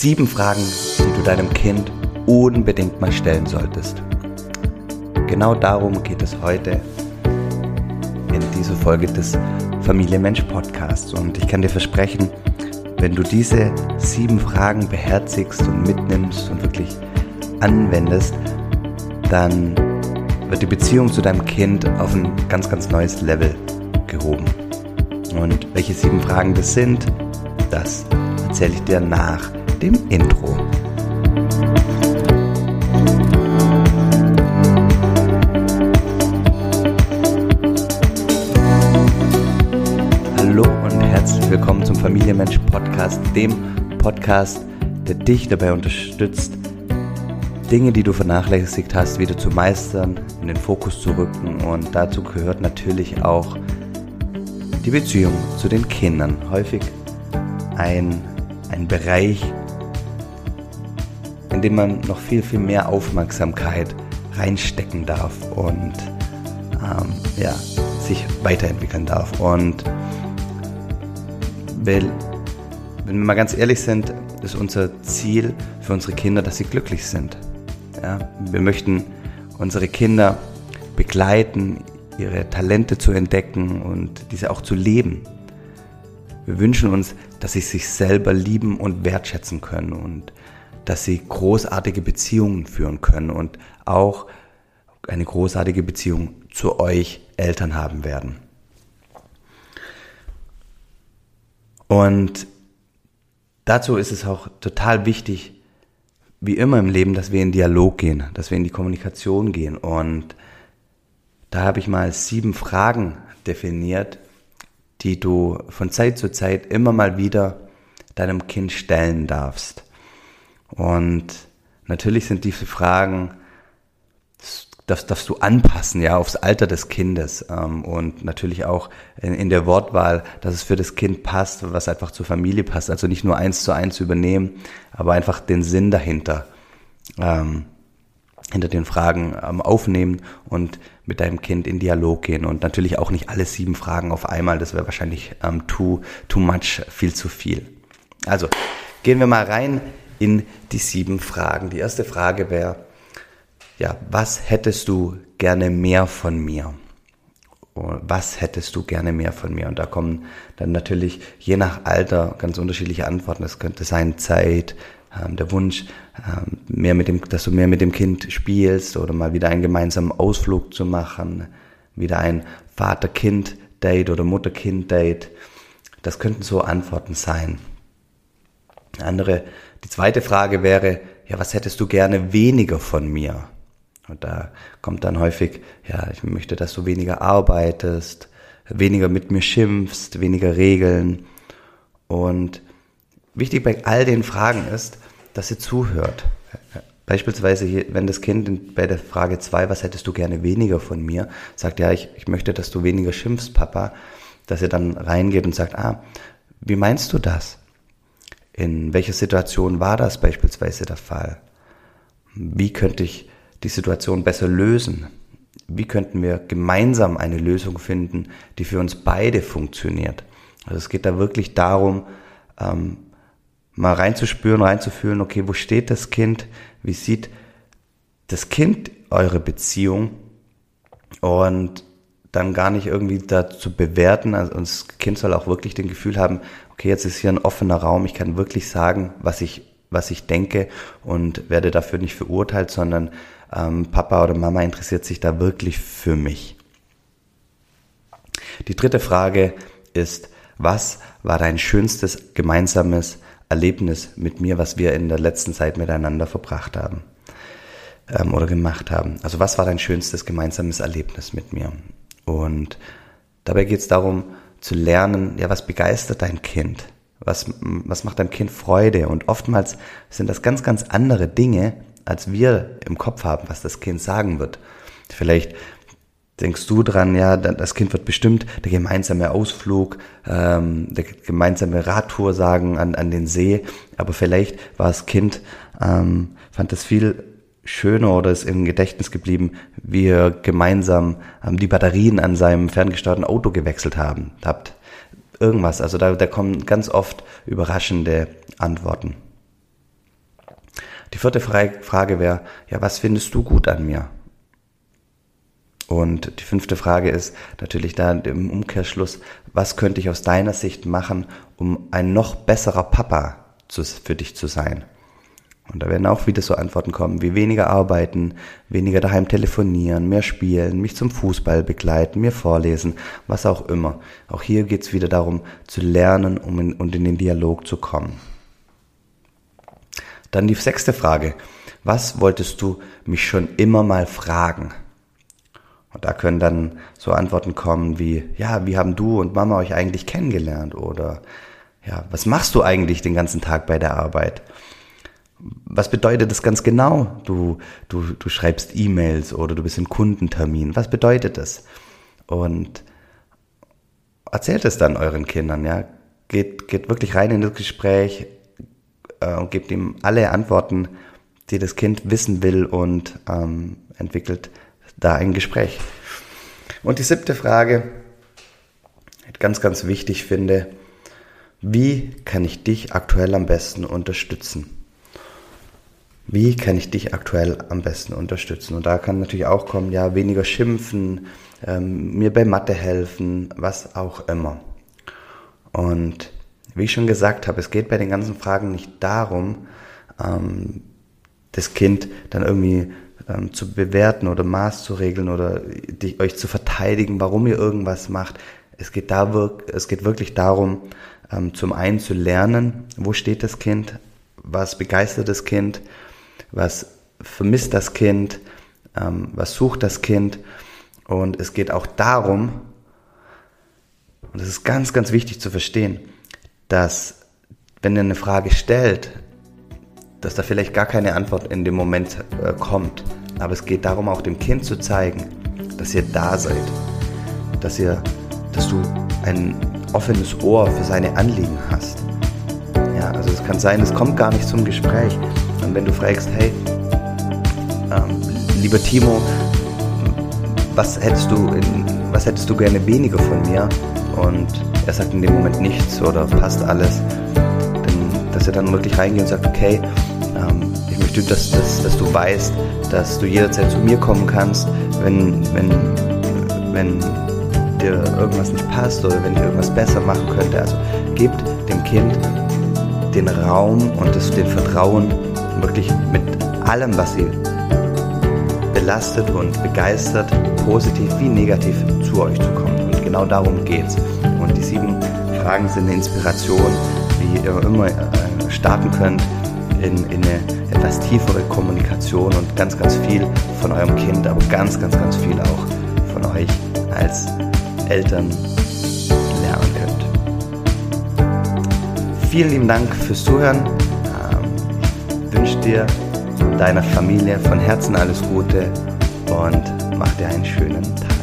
Sieben Fragen, die du deinem Kind unbedingt mal stellen solltest. Genau darum geht es heute in dieser Folge des Familie Mensch Podcasts. Und ich kann dir versprechen, wenn du diese sieben Fragen beherzigst und mitnimmst und wirklich anwendest, dann wird die Beziehung zu deinem Kind auf ein ganz, ganz neues Level gehoben. Und welche sieben Fragen das sind, das erzähle ich dir nach dem Intro. Hallo und herzlich willkommen zum Familienmensch Podcast, dem Podcast, der dich dabei unterstützt, Dinge, die du vernachlässigt hast, wieder zu meistern, in den Fokus zu rücken. Und dazu gehört natürlich auch die Beziehung zu den Kindern. Häufig ein, ein Bereich, in dem man noch viel, viel mehr Aufmerksamkeit reinstecken darf und ähm, ja, sich weiterentwickeln darf. Und wenn wir mal ganz ehrlich sind, ist unser Ziel für unsere Kinder, dass sie glücklich sind. Ja, wir möchten unsere Kinder begleiten, ihre Talente zu entdecken und diese auch zu leben. Wir wünschen uns, dass sie sich selber lieben und wertschätzen können und dass sie großartige Beziehungen führen können und auch eine großartige Beziehung zu euch Eltern haben werden. Und dazu ist es auch total wichtig, wie immer im Leben, dass wir in Dialog gehen, dass wir in die Kommunikation gehen. Und da habe ich mal sieben Fragen definiert, die du von Zeit zu Zeit immer mal wieder deinem Kind stellen darfst. Und natürlich sind diese Fragen, das darfst du anpassen, ja, aufs Alter des Kindes ähm, und natürlich auch in, in, der Wortwahl, dass es für das Kind passt, was einfach zur Familie passt. Also nicht nur eins zu eins übernehmen, aber einfach den Sinn dahinter, ähm, hinter den Fragen ähm, aufnehmen und mit deinem Kind in Dialog gehen und natürlich auch nicht alle sieben Fragen auf einmal, das wäre wahrscheinlich ähm, too, too much, viel zu viel. Also gehen wir mal rein in die sieben Fragen. Die erste Frage wäre, ja, was hättest du gerne mehr von mir? Was hättest du gerne mehr von mir? Und da kommen dann natürlich je nach Alter ganz unterschiedliche Antworten. Das könnte sein Zeit, ähm, der Wunsch, ähm, mehr mit dem, dass du mehr mit dem Kind spielst oder mal wieder einen gemeinsamen Ausflug zu machen, wieder ein Vater-Kind-Date oder Mutter-Kind-Date. Das könnten so Antworten sein. Andere, die zweite Frage wäre, ja, was hättest du gerne weniger von mir? Und da kommt dann häufig, ja, ich möchte, dass du weniger arbeitest, weniger mit mir schimpfst, weniger Regeln. Und wichtig bei all den Fragen ist, dass ihr zuhört. Beispielsweise, hier, wenn das Kind bei der Frage zwei, was hättest du gerne weniger von mir, sagt, ja, ich, ich möchte, dass du weniger schimpfst, Papa, dass ihr dann reingeht und sagt, ah, wie meinst du das? In welcher Situation war das beispielsweise der Fall? Wie könnte ich die Situation besser lösen? Wie könnten wir gemeinsam eine Lösung finden, die für uns beide funktioniert? Also es geht da wirklich darum, ähm, mal reinzuspüren, reinzufühlen, okay, wo steht das Kind? Wie sieht das Kind eure Beziehung? Und dann gar nicht irgendwie dazu bewerten. Also das Kind soll auch wirklich den Gefühl haben, okay, jetzt ist hier ein offener Raum, ich kann wirklich sagen, was ich, was ich denke und werde dafür nicht verurteilt, sondern ähm, Papa oder Mama interessiert sich da wirklich für mich. Die dritte Frage ist, was war dein schönstes gemeinsames Erlebnis mit mir, was wir in der letzten Zeit miteinander verbracht haben ähm, oder gemacht haben? Also was war dein schönstes gemeinsames Erlebnis mit mir? Und dabei geht es darum zu lernen, ja, was begeistert dein Kind? Was, was macht deinem Kind Freude? Und oftmals sind das ganz, ganz andere Dinge, als wir im Kopf haben, was das Kind sagen wird. Vielleicht denkst du dran, ja, das Kind wird bestimmt der gemeinsame Ausflug, ähm, der gemeinsame Radtour sagen an, an den See, aber vielleicht war das Kind, ähm, fand das viel schöner oder ist im Gedächtnis geblieben, wie ihr gemeinsam ähm, die Batterien an seinem ferngesteuerten Auto gewechselt haben, habt. Irgendwas, also da, da kommen ganz oft überraschende Antworten. Die vierte Frage wäre, ja, was findest du gut an mir? Und die fünfte Frage ist natürlich da im Umkehrschluss, was könnte ich aus deiner Sicht machen, um ein noch besserer Papa zu, für dich zu sein? Und da werden auch wieder so Antworten kommen, wie weniger arbeiten, weniger daheim telefonieren, mehr spielen, mich zum Fußball begleiten, mir vorlesen, was auch immer. Auch hier geht es wieder darum zu lernen um in, und in den Dialog zu kommen. Dann die sechste Frage. Was wolltest du mich schon immer mal fragen? Und da können dann so Antworten kommen wie, ja, wie haben du und Mama euch eigentlich kennengelernt? Oder, ja, was machst du eigentlich den ganzen Tag bei der Arbeit? Was bedeutet das ganz genau? Du, du, du schreibst E-Mails oder du bist im Kundentermin. Was bedeutet das? Und erzählt es dann euren Kindern, ja. Geht, geht wirklich rein in das Gespräch äh, und gebt ihm alle Antworten, die das Kind wissen will und ähm, entwickelt da ein Gespräch. Und die siebte Frage, ganz, ganz wichtig finde, wie kann ich dich aktuell am besten unterstützen? Wie kann ich dich aktuell am besten unterstützen? Und da kann natürlich auch kommen, ja, weniger schimpfen, ähm, mir bei Mathe helfen, was auch immer. Und wie ich schon gesagt habe, es geht bei den ganzen Fragen nicht darum, ähm, das Kind dann irgendwie ähm, zu bewerten oder Maß zu regeln oder die, euch zu verteidigen, warum ihr irgendwas macht. Es geht, da, es geht wirklich darum, ähm, zum einen zu lernen, wo steht das Kind, was begeistert das Kind, was vermisst das Kind, ähm, was sucht das Kind. Und es geht auch darum, und das ist ganz, ganz wichtig zu verstehen, dass wenn ihr eine Frage stellt, dass da vielleicht gar keine Antwort in dem Moment äh, kommt. Aber es geht darum, auch dem Kind zu zeigen, dass ihr da seid, dass ihr, dass du ein offenes Ohr für seine Anliegen hast. Ja, also es kann sein, es kommt gar nicht zum Gespräch. Und wenn du fragst, hey, ähm, lieber Timo, was hättest du, in, was hättest du gerne weniger von mir? Und er sagt in dem Moment nichts oder passt alles, dann, dass er dann wirklich reingeht und sagt, okay, ähm, ich möchte, dass, dass, dass du weißt, dass du jederzeit zu mir kommen kannst, wenn, wenn, wenn dir irgendwas nicht passt oder wenn ich irgendwas besser machen könnte. Also gebt dem Kind den Raum und das, den Vertrauen, wirklich mit allem, was sie belastet und begeistert, positiv wie negativ zu euch zu kommen. Und genau darum geht's. Und die sieben Fragen sind eine Inspiration, wie ihr immer äh, starten könnt in, in eine etwas tiefere Kommunikation und ganz, ganz viel von eurem Kind, aber ganz, ganz, ganz viel auch von euch als Eltern lernen könnt. Vielen lieben Dank fürs Zuhören. Wünsche dir, deiner Familie von Herzen alles Gute und mach dir einen schönen Tag.